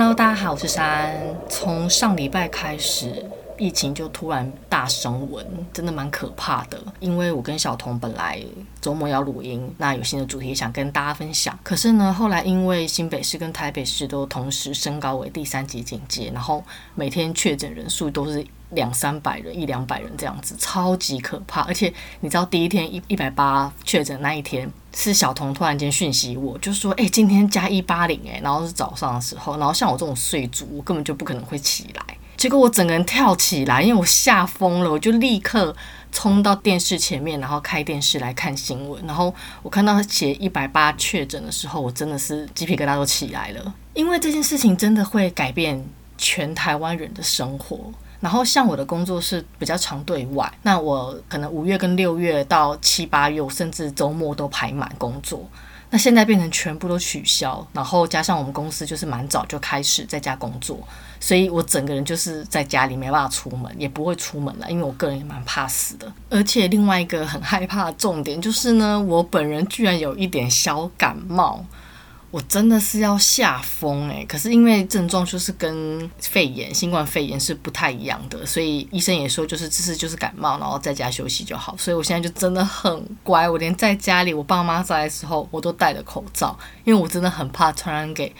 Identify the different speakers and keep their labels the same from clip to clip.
Speaker 1: Hello，大家好，我是珊。从上礼拜开始，疫情就突然大升温，真的蛮可怕的。因为我跟小童本来周末要录音，那有新的主题想跟大家分享。可是呢，后来因为新北市跟台北市都同时升高为第三级警戒，然后每天确诊人数都是两三百人、一两百人这样子，超级可怕。而且你知道，第一天一一百八确诊那一天。是小童突然间讯息我，就说：“哎、今天加一八零哎。”然后是早上的时候，然后像我这种睡猪，我根本就不可能会起来。结果我整个人跳起来，因为我吓疯了，我就立刻冲到电视前面，然后开电视来看新闻。然后我看到写一百八确诊的时候，我真的是鸡皮疙瘩都起来了，因为这件事情真的会改变全台湾人的生活。然后像我的工作是比较常对外，那我可能五月跟六月到七八月，甚至周末都排满工作。那现在变成全部都取消，然后加上我们公司就是蛮早就开始在家工作，所以我整个人就是在家里没办法出门，也不会出门了，因为我个人也蛮怕死的。而且另外一个很害怕的重点就是呢，我本人居然有一点小感冒。我真的是要吓疯诶，可是因为症状就是跟肺炎、新冠肺炎是不太一样的，所以医生也说就是这是就是感冒，然后在家休息就好。所以我现在就真的很乖，我连在家里我爸妈在的时候我都戴着口罩，因为我真的很怕传染给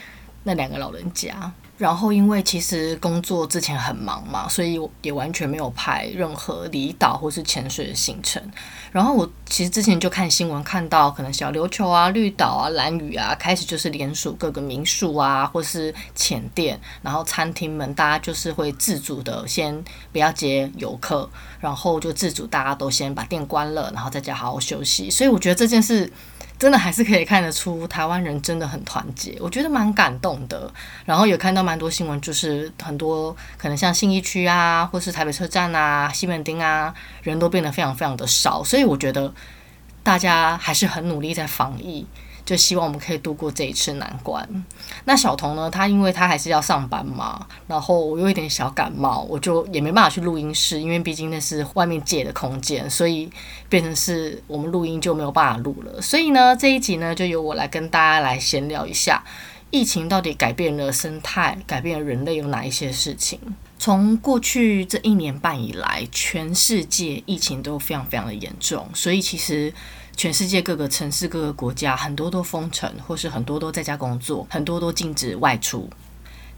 Speaker 1: 那两个老人家。然后，因为其实工作之前很忙嘛，所以也完全没有排任何离岛或是潜水的行程。然后我其实之前就看新闻，看到可能小琉球啊、绿岛啊、兰屿啊，开始就是联署各个民宿啊，或是浅店，然后餐厅们，大家就是会自主的先不要接游客，然后就自主大家都先把店关了，然后在家好好休息。所以我觉得这件事。真的还是可以看得出台湾人真的很团结，我觉得蛮感动的。然后有看到蛮多新闻，就是很多可能像信义区啊，或是台北车站啊、西门町啊，人都变得非常非常的少，所以我觉得大家还是很努力在防疫。就希望我们可以度过这一次难关。那小童呢？他因为他还是要上班嘛，然后我有一点小感冒，我就也没办法去录音室，因为毕竟那是外面借的空间，所以变成是我们录音就没有办法录了。所以呢，这一集呢，就由我来跟大家来闲聊一下，疫情到底改变了生态，改变了人类有哪一些事情？从过去这一年半以来，全世界疫情都非常非常的严重，所以其实。全世界各个城市、各个国家，很多都封城，或是很多都在家工作，很多都禁止外出。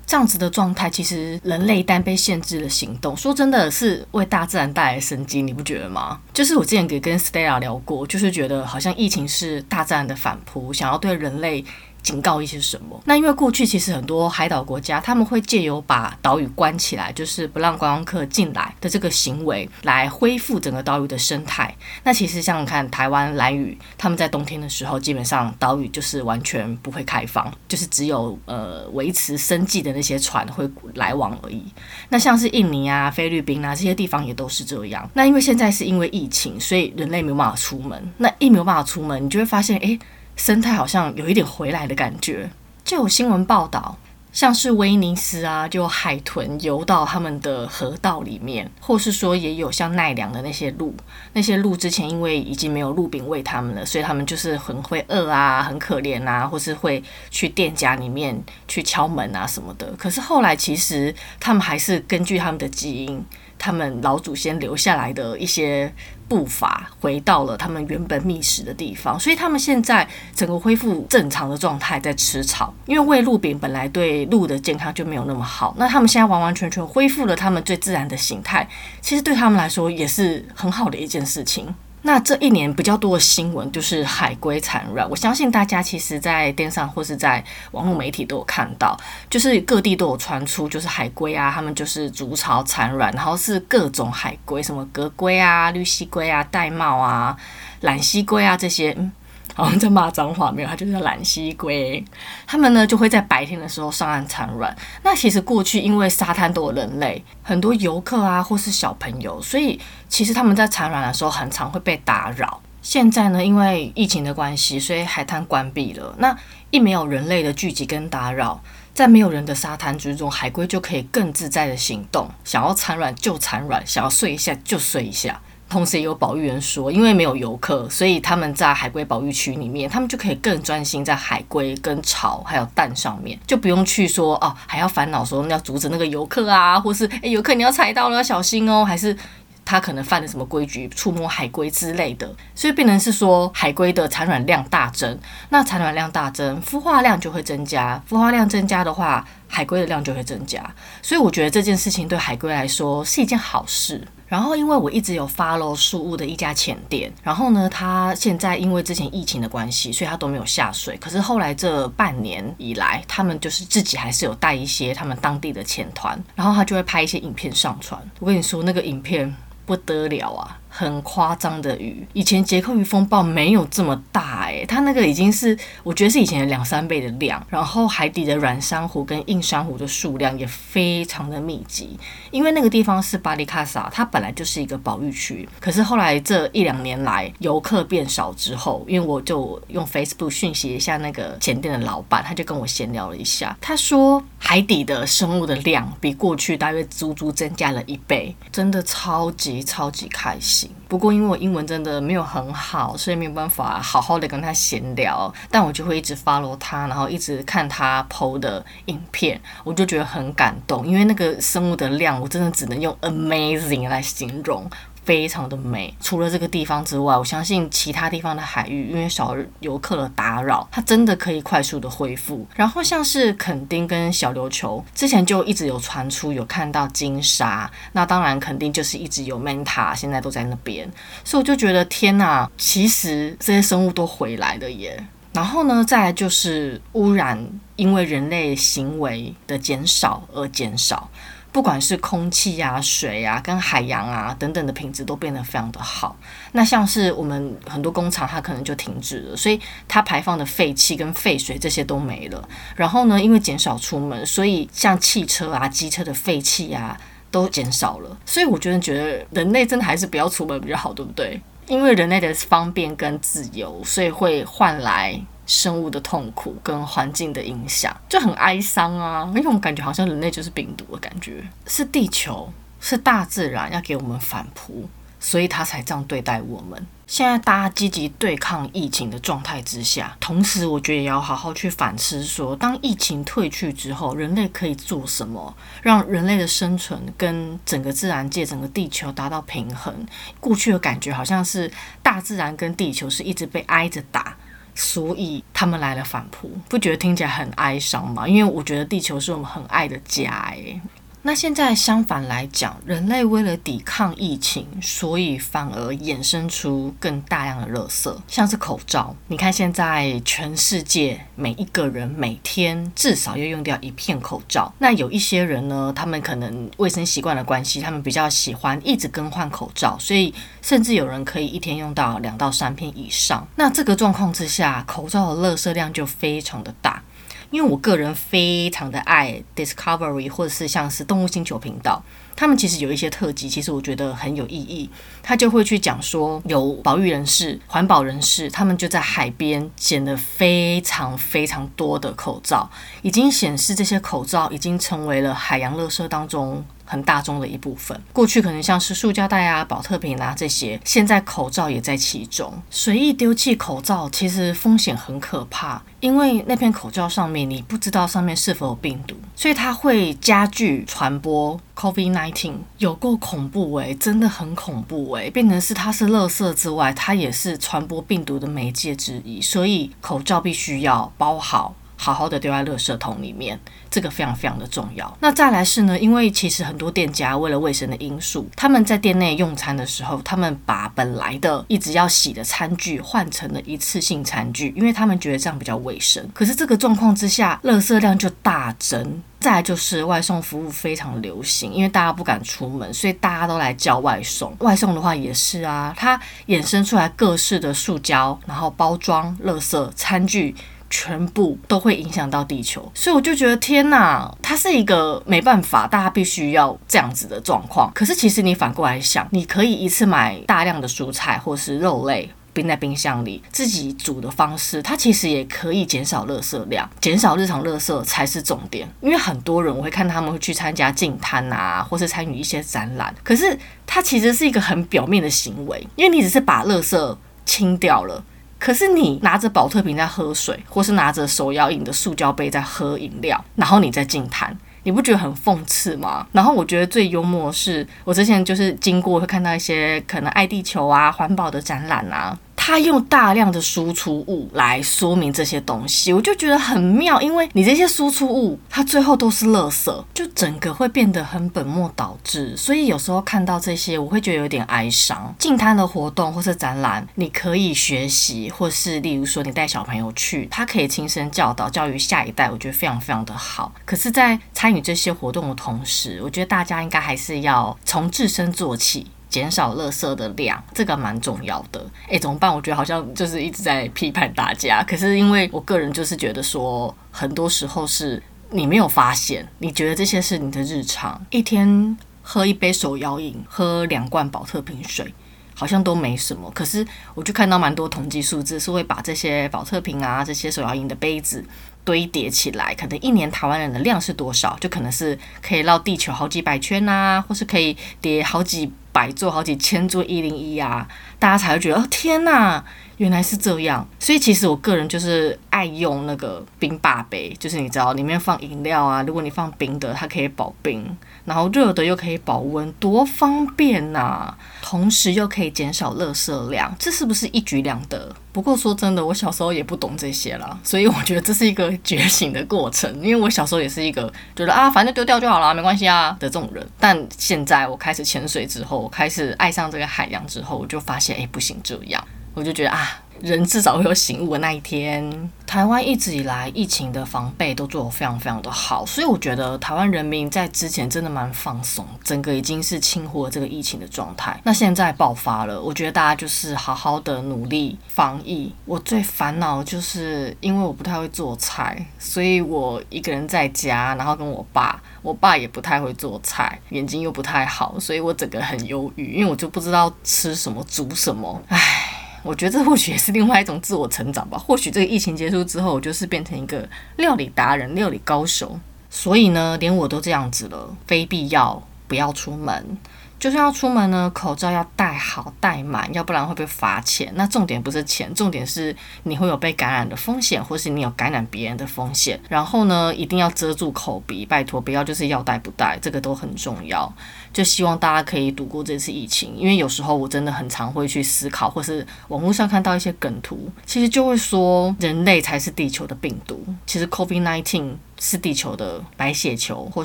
Speaker 1: 这样子的状态，其实人类一旦被限制了行动，说真的是为大自然带来生机，你不觉得吗？就是我之前给跟 Stella 聊过，就是觉得好像疫情是大自然的反扑，想要对人类。警告一些什么？那因为过去其实很多海岛国家，他们会借由把岛屿关起来，就是不让观光客进来的这个行为，来恢复整个岛屿的生态。那其实像你看台湾兰屿，他们在冬天的时候，基本上岛屿就是完全不会开放，就是只有呃维持生计的那些船会来往而已。那像是印尼啊、菲律宾啊这些地方也都是这样。那因为现在是因为疫情，所以人类没有办法出门。那一没有办法出门，你就会发现，哎。生态好像有一点回来的感觉，就有新闻报道，像是威尼斯啊，就海豚游到他们的河道里面，或是说也有像奈良的那些鹿，那些鹿之前因为已经没有鹿饼喂他们了，所以他们就是很会饿啊，很可怜啊，或是会去店家里面去敲门啊什么的。可是后来其实他们还是根据他们的基因。他们老祖先留下来的一些步伐，回到了他们原本觅食的地方，所以他们现在整个恢复正常的状态，在吃草。因为喂鹿饼本来对鹿的健康就没有那么好，那他们现在完完全全恢复了他们最自然的形态，其实对他们来说也是很好的一件事情。那这一年比较多的新闻就是海龟产卵，我相信大家其实，在电视上或是在网络媒体都有看到，就是各地都有传出，就是海龟啊，他们就是筑巢产卵，然后是各种海龟，什么格龟啊、绿蜥龟啊、玳瑁啊、蓝蜥龟啊这些。嗯好像在骂脏话没有，它就是榄蠵龟。他们呢就会在白天的时候上岸产卵。那其实过去因为沙滩都有人类，很多游客啊或是小朋友，所以其实他们在产卵的时候很常会被打扰。现在呢，因为疫情的关系，所以海滩关闭了。那一没有人类的聚集跟打扰，在没有人的沙滩之中，海龟就可以更自在的行动，想要产卵就产卵，想要睡一下就睡一下。同时也有保育员说，因为没有游客，所以他们在海龟保育区里面，他们就可以更专心在海龟跟巢还有蛋上面，就不用去说哦，还要烦恼说要阻止那个游客啊，或是诶，游客你要踩到了要小心哦，还是。他可能犯了什么规矩，触摸海龟之类的，所以变成是说海龟的产卵量大增。那产卵量大增，孵化量就会增加。孵化量增加的话，海龟的量就会增加。所以我觉得这件事情对海龟来说是一件好事。然后因为我一直有 follow 树屋的一家浅店，然后呢，他现在因为之前疫情的关系，所以他都没有下水。可是后来这半年以来，他们就是自己还是有带一些他们当地的浅团，然后他就会拍一些影片上传。我跟你说，那个影片。不得了啊！很夸张的鱼，以前杰克鱼风暴没有这么大诶，它那个已经是我觉得是以前的两三倍的量，然后海底的软珊瑚跟硬珊瑚的数量也非常的密集，因为那个地方是巴里卡萨，它本来就是一个保育区，可是后来这一两年来游客变少之后，因为我就用 Facebook 讯息一下那个前店的老板，他就跟我闲聊了一下，他说海底的生物的量比过去大约足足增加了一倍，真的超级超级开心。不过因为我英文真的没有很好，所以没有办法好好的跟他闲聊。但我就会一直 follow 他，然后一直看他 PO 的影片，我就觉得很感动。因为那个生物的量，我真的只能用 amazing 来形容。非常的美，除了这个地方之外，我相信其他地方的海域，因为少游客的打扰，它真的可以快速的恢复。然后像是垦丁跟小琉球，之前就一直有传出有看到鲸鲨，那当然垦丁就是一直有 manta，现在都在那边，所以我就觉得天呐，其实这些生物都回来了耶。然后呢，再来就是污染，因为人类行为的减少而减少。不管是空气啊、水啊、跟海洋啊等等的品质都变得非常的好。那像是我们很多工厂，它可能就停止了，所以它排放的废气跟废水这些都没了。然后呢，因为减少出门，所以像汽车啊、机车的废气啊都减少了。所以我觉得，觉得人类真的还是不要出门比较好，对不对？因为人类的方便跟自由，所以会换来。生物的痛苦跟环境的影响就很哀伤啊，因为我感觉好像人类就是病毒的感觉，是地球，是大自然要给我们反扑，所以他才这样对待我们。现在大家积极对抗疫情的状态之下，同时我觉得也要好好去反思说，当疫情退去之后，人类可以做什么，让人类的生存跟整个自然界、整个地球达到平衡。过去的感觉好像是大自然跟地球是一直被挨着打。所以他们来了反扑，不觉得听起来很哀伤吗？因为我觉得地球是我们很爱的家，诶。那现在相反来讲，人类为了抵抗疫情，所以反而衍生出更大量的垃圾，像是口罩。你看现在全世界每一个人每天至少要用掉一片口罩。那有一些人呢，他们可能卫生习惯的关系，他们比较喜欢一直更换口罩，所以甚至有人可以一天用到两到三片以上。那这个状况之下，口罩的垃圾量就非常的大。因为我个人非常的爱 Discovery 或者是像是动物星球频道，他们其实有一些特辑，其实我觉得很有意义。他就会去讲说，有保育人士、环保人士，他们就在海边捡了非常非常多的口罩，已经显示这些口罩已经成为了海洋垃圾当中。很大宗的一部分，过去可能像是塑胶袋啊、保特瓶啊这些，现在口罩也在其中。随意丢弃口罩，其实风险很可怕，因为那片口罩上面你不知道上面是否有病毒，所以它会加剧传播 COVID-19，有够恐怖诶，真的很恐怖诶，变成是它是垃圾之外，它也是传播病毒的媒介之一，所以口罩必须要包好。好好的丢在垃圾桶里面，这个非常非常的重要。那再来是呢，因为其实很多店家为了卫生的因素，他们在店内用餐的时候，他们把本来的一直要洗的餐具换成了一次性餐具，因为他们觉得这样比较卫生。可是这个状况之下，垃圾量就大增。再来就是外送服务非常流行，因为大家不敢出门，所以大家都来叫外送。外送的话也是啊，它衍生出来各式的塑胶，然后包装、垃圾、餐具。全部都会影响到地球，所以我就觉得天哪，它是一个没办法，大家必须要这样子的状况。可是其实你反过来想，你可以一次买大量的蔬菜或是肉类。冰在冰箱里，自己煮的方式，它其实也可以减少垃圾量，减少日常垃圾才是重点。因为很多人我会看他们会去参加净滩啊，或是参与一些展览，可是它其实是一个很表面的行为，因为你只是把垃圾清掉了，可是你拿着保特瓶在喝水，或是拿着手摇饮的塑胶杯在喝饮料，然后你在净滩。你不觉得很讽刺吗？然后我觉得最幽默的是，我之前就是经过会看到一些可能爱地球啊、环保的展览啊。他用大量的输出物来说明这些东西，我就觉得很妙，因为你这些输出物，它最后都是垃圾，就整个会变得很本末倒置。所以有时候看到这些，我会觉得有点哀伤。净滩的活动或是展览，你可以学习，或是例如说你带小朋友去，他可以亲身教导、教育下一代，我觉得非常非常的好。可是，在参与这些活动的同时，我觉得大家应该还是要从自身做起。减少垃圾的量，这个蛮重要的。诶，怎么办？我觉得好像就是一直在批判大家。可是因为我个人就是觉得说，很多时候是你没有发现，你觉得这些是你的日常，一天喝一杯手摇饮，喝两罐宝特瓶水，好像都没什么。可是我就看到蛮多统计数字，是会把这些宝特瓶啊，这些手摇饮的杯子。堆叠起来，可能一年台湾人的量是多少？就可能是可以绕地球好几百圈啊，或是可以叠好几百座、好几千座一零一啊，大家才会觉得哦，天呐，原来是这样。所以其实我个人就是爱用那个冰霸杯，就是你知道里面放饮料啊，如果你放冰的，它可以保冰。然后热的又可以保温，多方便呐、同时又可以减少垃圾量，这是不是一举两得？不过说真的，我小时候也不懂这些啦，所以我觉得这是一个觉醒的过程。因为我小时候也是一个觉得啊，反正丢掉就好了，没关系啊的这种人。但现在我开始潜水之后，我开始爱上这个海洋之后，我就发现，哎，不行这样，我就觉得啊。人至少会有醒悟的那一天。台湾一直以来疫情的防备都做得非常非常的好，所以我觉得台湾人民在之前真的蛮放松，整个已经是清忽了这个疫情的状态。那现在爆发了，我觉得大家就是好好的努力防疫。我最烦恼就是因为我不太会做菜，所以我一个人在家，然后跟我爸，我爸也不太会做菜，眼睛又不太好，所以我整个很忧郁，因为我就不知道吃什么煮什么，唉。我觉得这或许也是另外一种自我成长吧。或许这个疫情结束之后，我就是变成一个料理达人、料理高手。所以呢，连我都这样子了，非必要不要出门。就算要出门呢，口罩要戴好戴满，要不然会被罚钱。那重点不是钱，重点是你会有被感染的风险，或是你有感染别人的风险。然后呢，一定要遮住口鼻，拜托不要就是要戴不戴，这个都很重要。就希望大家可以度过这次疫情，因为有时候我真的很常会去思考，或是网络上看到一些梗图，其实就会说人类才是地球的病毒。其实 COVID-19。是地球的白血球或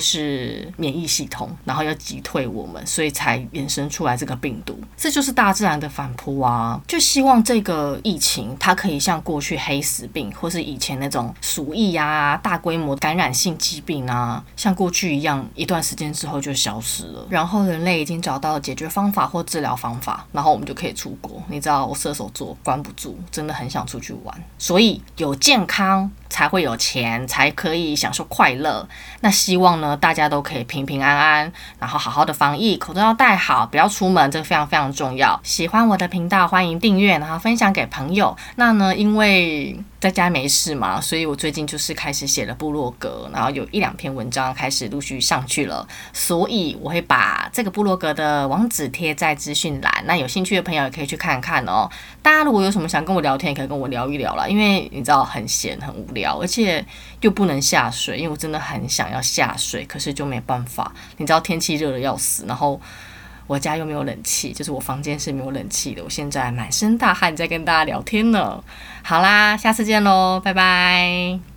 Speaker 1: 是免疫系统，然后要击退我们，所以才衍生出来这个病毒。这就是大自然的反扑啊！就希望这个疫情它可以像过去黑死病或是以前那种鼠疫啊、大规模感染性疾病啊，像过去一样，一段时间之后就消失了。然后人类已经找到了解决方法或治疗方法，然后我们就可以出国。你知道我射手座关不住，真的很想出去玩。所以有健康才会有钱，才可以享受快乐。那希望呢，大家都可以平平安安，然后好好的防疫，口罩要戴好，不要出门，这个非常非常重要。喜欢我的频道，欢迎订阅，然后分享给朋友。那呢，因为在家没事嘛，所以我最近就是开始写了部落格，然后有一两篇文章开始陆续上去了，所以我会把这个部落格的网址贴在资讯栏。那有兴趣的朋友也可以去看看哦。大家如果有什么想跟我聊天，也可以跟我聊一聊啦，因为你知道很闲很无聊，而且又不能下水，因为我真的很想要下水，可是就没办法。你知道天气热的要死，然后我家又没有冷气，就是我房间是没有冷气的。我现在满身大汗在跟大家聊天呢。好啦，下次见喽，拜拜。